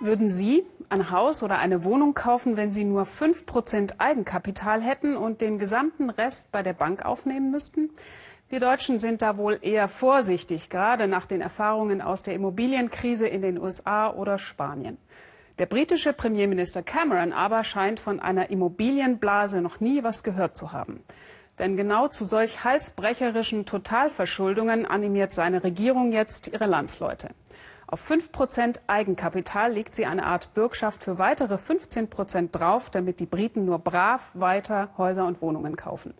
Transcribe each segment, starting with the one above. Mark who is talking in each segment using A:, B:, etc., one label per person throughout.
A: Würden Sie ein Haus oder eine Wohnung kaufen, wenn Sie nur 5% Eigenkapital hätten und den gesamten Rest bei der Bank aufnehmen müssten? Wir Deutschen sind da wohl eher vorsichtig, gerade nach den Erfahrungen aus der Immobilienkrise in den USA oder Spanien. Der britische Premierminister Cameron aber scheint von einer Immobilienblase noch nie was gehört zu haben. Denn genau zu solch halsbrecherischen Totalverschuldungen animiert seine Regierung jetzt ihre Landsleute. Auf 5% Eigenkapital legt sie eine Art Bürgschaft für weitere 15% drauf, damit die Briten nur brav weiter Häuser und Wohnungen kaufen.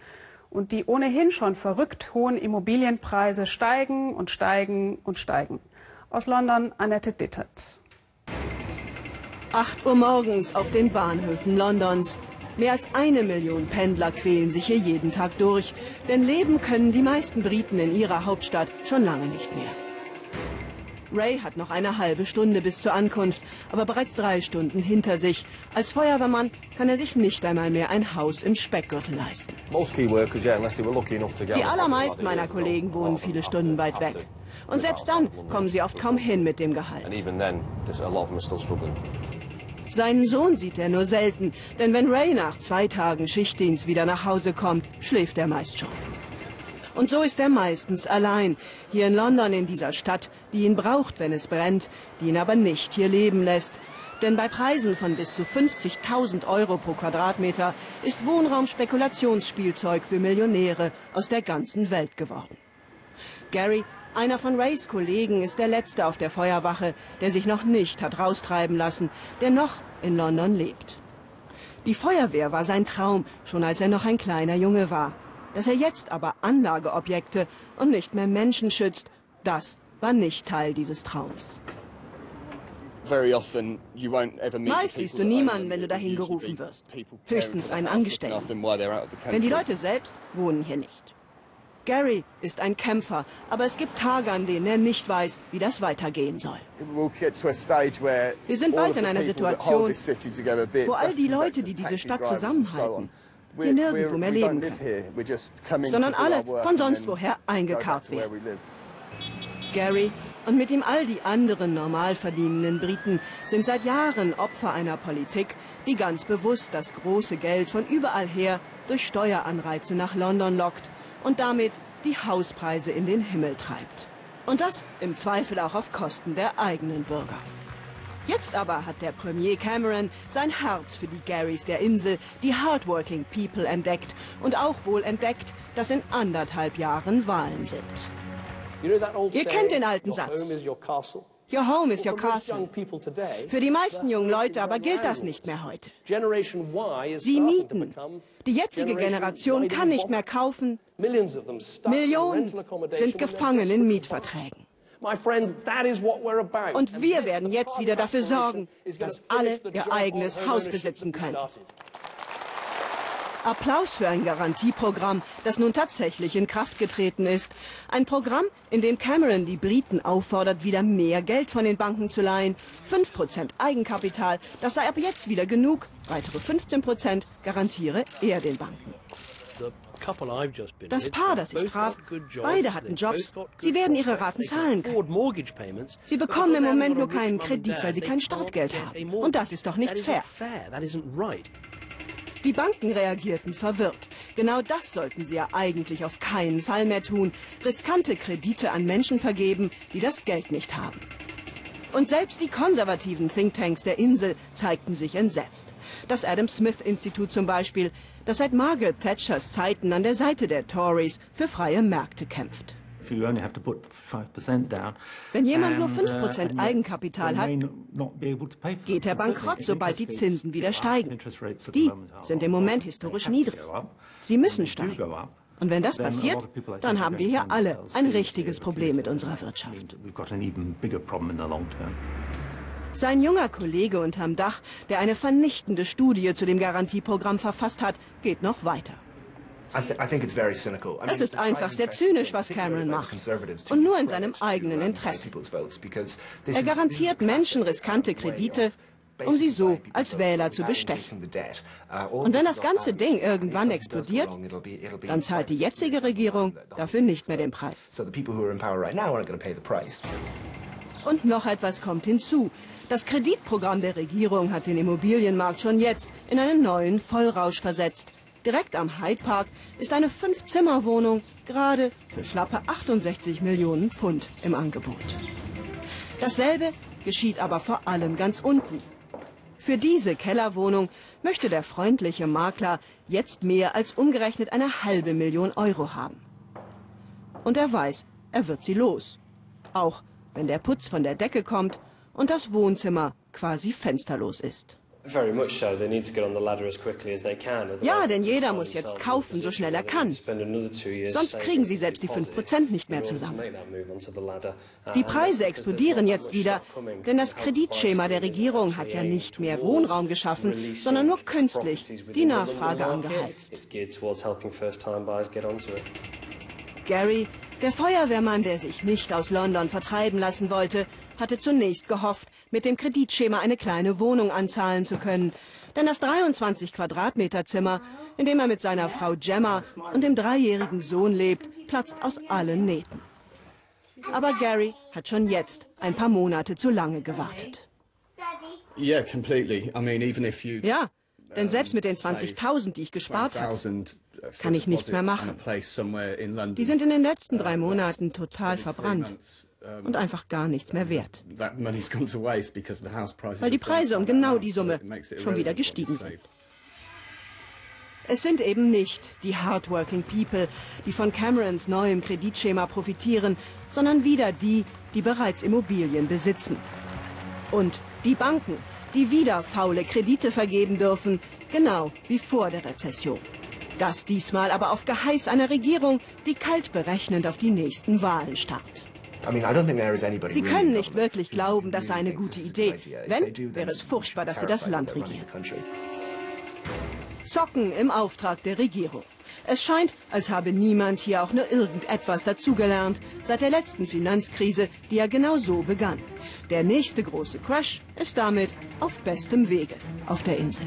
A: Und die ohnehin schon verrückt hohen Immobilienpreise steigen und steigen und steigen. Aus London Annette Dittert.
B: 8 Uhr morgens auf den Bahnhöfen Londons. Mehr als eine Million Pendler quälen sich hier jeden Tag durch, denn leben können die meisten Briten in ihrer Hauptstadt schon lange nicht mehr. Ray hat noch eine halbe Stunde bis zur Ankunft, aber bereits drei Stunden hinter sich. Als Feuerwehrmann kann er sich nicht einmal mehr ein Haus im Speckgürtel leisten. Die allermeisten meiner Kollegen wohnen viele Stunden weit weg. Und selbst dann kommen sie oft kaum hin mit dem Gehalt. Seinen Sohn sieht er nur selten, denn wenn Ray nach zwei Tagen Schichtdienst wieder nach Hause kommt, schläft er meist schon. Und so ist er meistens allein, hier in London in dieser Stadt, die ihn braucht, wenn es brennt, die ihn aber nicht hier leben lässt. Denn bei Preisen von bis zu 50.000 Euro pro Quadratmeter ist Wohnraum Spekulationsspielzeug für Millionäre aus der ganzen Welt geworden. Gary, einer von Rays Kollegen, ist der Letzte auf der Feuerwache, der sich noch nicht hat raustreiben lassen, der noch in London lebt. Die Feuerwehr war sein Traum, schon als er noch ein kleiner Junge war. Dass er jetzt aber Anlageobjekte und nicht mehr Menschen schützt, das war nicht Teil dieses Traums. Meist siehst du niemanden, wenn du dahin gerufen wirst. Höchstens einen Angestellten. Denn die Leute selbst wohnen hier nicht. Gary ist ein Kämpfer, aber es gibt Tage, an denen er nicht weiß, wie das weitergehen soll. Wir sind bald in einer Situation, wo all die Leute, die diese Stadt zusammenhalten, hier nirgendwo mehr leben können, sondern alle von sonst woher eingekarrt werden. Gary und mit ihm all die anderen normal verdienenden Briten sind seit Jahren Opfer einer Politik, die ganz bewusst das große Geld von überall her durch Steueranreize nach London lockt und damit die Hauspreise in den Himmel treibt. Und das im Zweifel auch auf Kosten der eigenen Bürger. Jetzt aber hat der Premier Cameron sein Herz für die Garys der Insel, die Hardworking People entdeckt und auch wohl entdeckt, dass in anderthalb Jahren Wahlen sind. Ihr kennt den alten Satz. Your home is your castle. Für die meisten jungen Leute aber gilt das nicht mehr heute. Sie mieten. Die jetzige Generation kann nicht mehr kaufen. Millionen sind gefangen in Mietverträgen. Und wir werden jetzt wieder dafür sorgen, dass alle ihr eigenes Haus besitzen können. Applaus für ein Garantieprogramm, das nun tatsächlich in Kraft getreten ist. Ein Programm, in dem Cameron die Briten auffordert, wieder mehr Geld von den Banken zu leihen. 5% Eigenkapital, das sei ab jetzt wieder genug. Weitere 15% garantiere er den Banken. Das Paar, das ich traf, beide hatten Jobs. Sie werden ihre Raten zahlen können. Sie bekommen im Moment nur keinen Kredit, weil sie kein Startgeld haben. Und das ist doch nicht fair. Die Banken reagierten verwirrt. Genau das sollten sie ja eigentlich auf keinen Fall mehr tun. Riskante Kredite an Menschen vergeben, die das Geld nicht haben. Und selbst die konservativen Thinktanks der Insel zeigten sich entsetzt. Das Adam Smith Institut zum Beispiel, das seit Margaret Thatchers Zeiten an der Seite der Tories für freie Märkte kämpft. Wenn jemand nur 5% uh, Eigenkapital hat, geht er bankrott, sobald die Zinsen wieder steigen. Die sind im Moment historisch niedrig. Sie müssen steigen. Und wenn das passiert, dann haben wir hier alle ein richtiges Problem mit unserer Wirtschaft. Sein junger Kollege unterm Dach, der eine vernichtende Studie zu dem Garantieprogramm verfasst hat, geht noch weiter. Es ist einfach sehr zynisch, was Cameron macht. Und nur in seinem eigenen Interesse. Er garantiert Menschen riskante Kredite, um sie so als Wähler zu bestechen. Uh, Und wenn das ganze Ding irgendwann explodiert, dann zahlt die jetzige Regierung dafür nicht mehr den Preis. Und noch etwas kommt hinzu. Das Kreditprogramm der Regierung hat den Immobilienmarkt schon jetzt in einen neuen Vollrausch versetzt. Direkt am Hyde Park ist eine Fünf-Zimmer-Wohnung gerade für schlappe 68 Millionen Pfund im Angebot. Dasselbe geschieht aber vor allem ganz unten. Für diese Kellerwohnung möchte der freundliche Makler jetzt mehr als umgerechnet eine halbe Million Euro haben. Und er weiß, er wird sie los. Auch wenn der Putz von der Decke kommt und das Wohnzimmer quasi fensterlos ist. Ja, denn jeder muss jetzt kaufen, so schnell er kann. Sonst kriegen sie selbst die 5% nicht mehr zusammen. Die Preise explodieren jetzt wieder, denn das Kreditschema der Regierung hat ja nicht mehr Wohnraum geschaffen, sondern nur künstlich die Nachfrage angeheizt. Gary, der Feuerwehrmann, der sich nicht aus London vertreiben lassen wollte, hatte zunächst gehofft, mit dem Kreditschema eine kleine Wohnung anzahlen zu können. Denn das 23 Quadratmeter Zimmer, in dem er mit seiner Frau Gemma und dem dreijährigen Sohn lebt, platzt aus allen Nähten. Aber Gary hat schon jetzt ein paar Monate zu lange gewartet. Ja, denn selbst mit den 20.000, die ich gespart habe, kann ich nichts mehr machen. Die sind in den letzten drei Monaten total verbrannt und einfach gar nichts mehr wert. Weil die Preise um genau die Summe schon wieder gestiegen sind. Es sind eben nicht die hardworking people, die von Camerons neuem Kreditschema profitieren, sondern wieder die, die bereits Immobilien besitzen. Und die Banken, die wieder faule Kredite vergeben dürfen, genau wie vor der Rezession. Das diesmal aber auf Geheiß einer Regierung, die kalt berechnend auf die nächsten Wahlen starrt. Sie können nicht wirklich glauben, das sei eine gute Idee. Wenn, wäre es furchtbar, dass sie das Land regieren. Zocken im Auftrag der Regierung. Es scheint, als habe niemand hier auch nur irgendetwas dazugelernt seit der letzten Finanzkrise, die ja genau so begann. Der nächste große Crash ist damit auf bestem Wege auf der Insel.